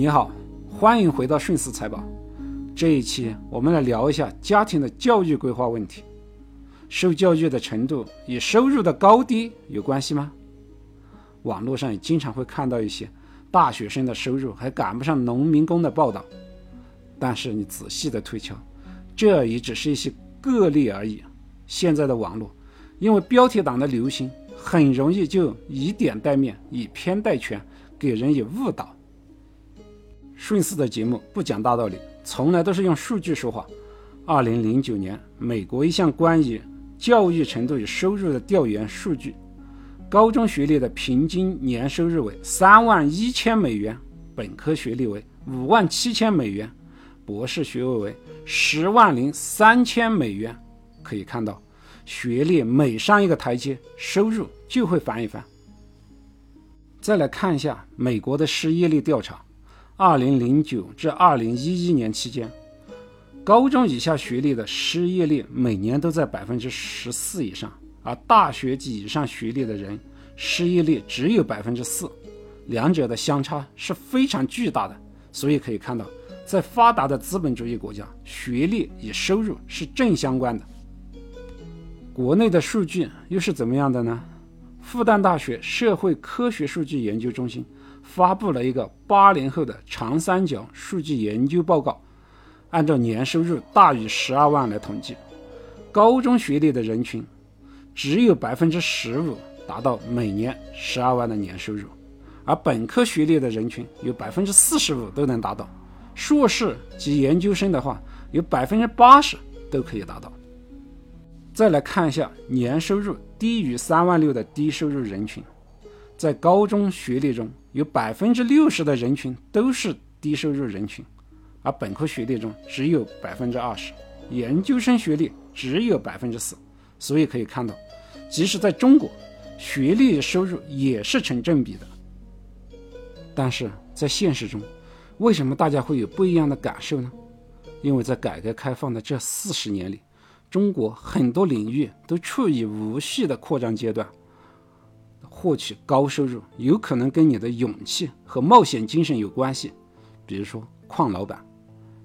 你好，欢迎回到顺思财宝。这一期我们来聊一下家庭的教育规划问题。受教育的程度与收入的高低有关系吗？网络上也经常会看到一些大学生的收入还赶不上农民工的报道。但是你仔细的推敲，这也只是一些个例而已。现在的网络，因为标题党的流行，很容易就以点带面，以偏带全，给人以误导。顺势的节目不讲大道理，从来都是用数据说话。二零零九年，美国一项关于教育程度与收入的调研数据，高中学历的平均年收入为三万一千美元，本科学历为五万七千美元，博士学位为十万零三千美元。可以看到，学历每上一个台阶，收入就会翻一番。再来看一下美国的失业率调查。二零零九至二零一一年期间，高中以下学历的失业率每年都在百分之十四以上，而大学及以上学历的人失业率只有百分之四，两者的相差是非常巨大的。所以可以看到，在发达的资本主义国家，学历与收入是正相关的。国内的数据又是怎么样的呢？复旦大学社会科学数据研究中心。发布了一个八零后的长三角数据研究报告，按照年收入大于十二万来统计，高中学历的人群只有百分之十五达到每年十二万的年收入，而本科学历的人群有百分之四十五都能达到，硕士及研究生的话有百分之八十都可以达到。再来看一下年收入低于三万六的低收入人群。在高中学历中有百分之六十的人群都是低收入人群，而本科学历中只有百分之二十，研究生学历只有百分之四。所以可以看到，即使在中国，学历收入也是成正比的。但是在现实中，为什么大家会有不一样的感受呢？因为在改革开放的这四十年里，中国很多领域都处于无序的扩张阶段。获取高收入有可能跟你的勇气和冒险精神有关系，比如说矿老板、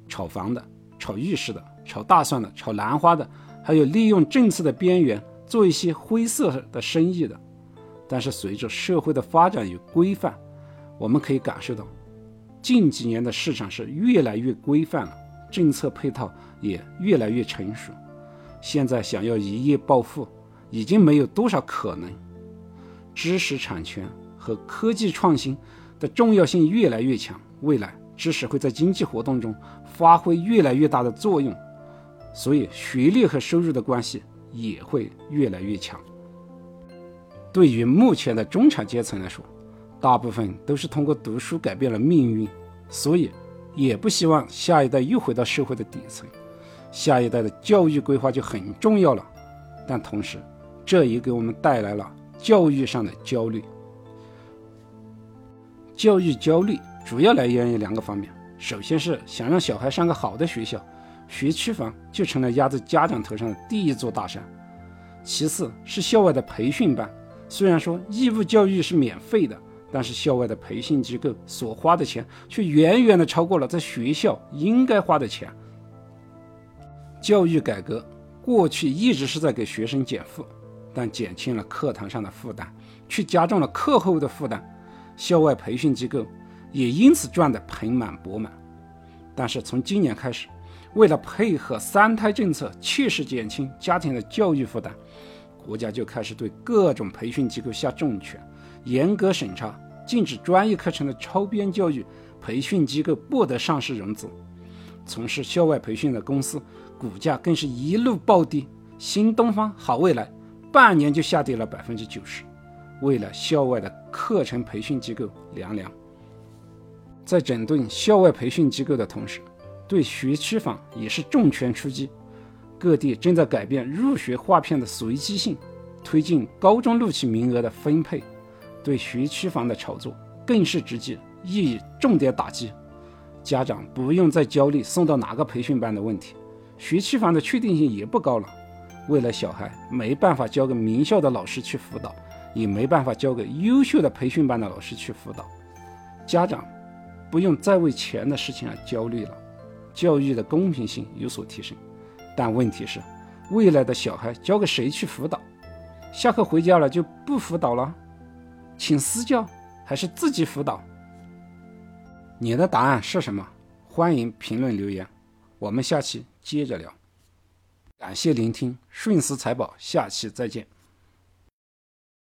炒房的、炒玉石的、炒大蒜的、炒兰花的，还有利用政策的边缘做一些灰色的生意的。但是随着社会的发展与规范，我们可以感受到，近几年的市场是越来越规范了，政策配套也越来越成熟。现在想要一夜暴富，已经没有多少可能。知识产权和科技创新的重要性越来越强，未来知识会在经济活动中发挥越来越大的作用，所以学历和收入的关系也会越来越强。对于目前的中产阶层来说，大部分都是通过读书改变了命运，所以也不希望下一代又回到社会的底层，下一代的教育规划就很重要了。但同时，这也给我们带来了。教育上的焦虑，教育焦虑主要来源于两个方面。首先是想让小孩上个好的学校，学区房就成了压在家长头上的第一座大山。其次是校外的培训班，虽然说义务教育是免费的，但是校外的培训机构所花的钱却远远的超过了在学校应该花的钱。教育改革过去一直是在给学生减负。但减轻了课堂上的负担，却加重了课后的负担，校外培训机构也因此赚得盆满钵满。但是从今年开始，为了配合三胎政策，切实减轻家庭的教育负担，国家就开始对各种培训机构下重拳，严格审查，禁止专业课程的超编教育，培训机构不得上市融资，从事校外培训的公司股价更是一路暴跌，新东方、好未来。半年就下跌了百分之九十，为了校外的课程培训机构凉凉。在整顿校外培训机构的同时，对学区房也是重拳出击。各地正在改变入学划片的随机性，推进高中录取名额的分配，对学区房的炒作更是直接予以重点打击。家长不用再焦虑送到哪个培训班的问题，学区房的确定性也不高了。为了小孩没办法交给名校的老师去辅导，也没办法交给优秀的培训班的老师去辅导，家长不用再为钱的事情而焦虑了，教育的公平性有所提升。但问题是，未来的小孩交给谁去辅导？下课回家了就不辅导了？请私教还是自己辅导？你的答案是什么？欢迎评论留言，我们下期接着聊。感谢聆听，顺思财宝，下期再见。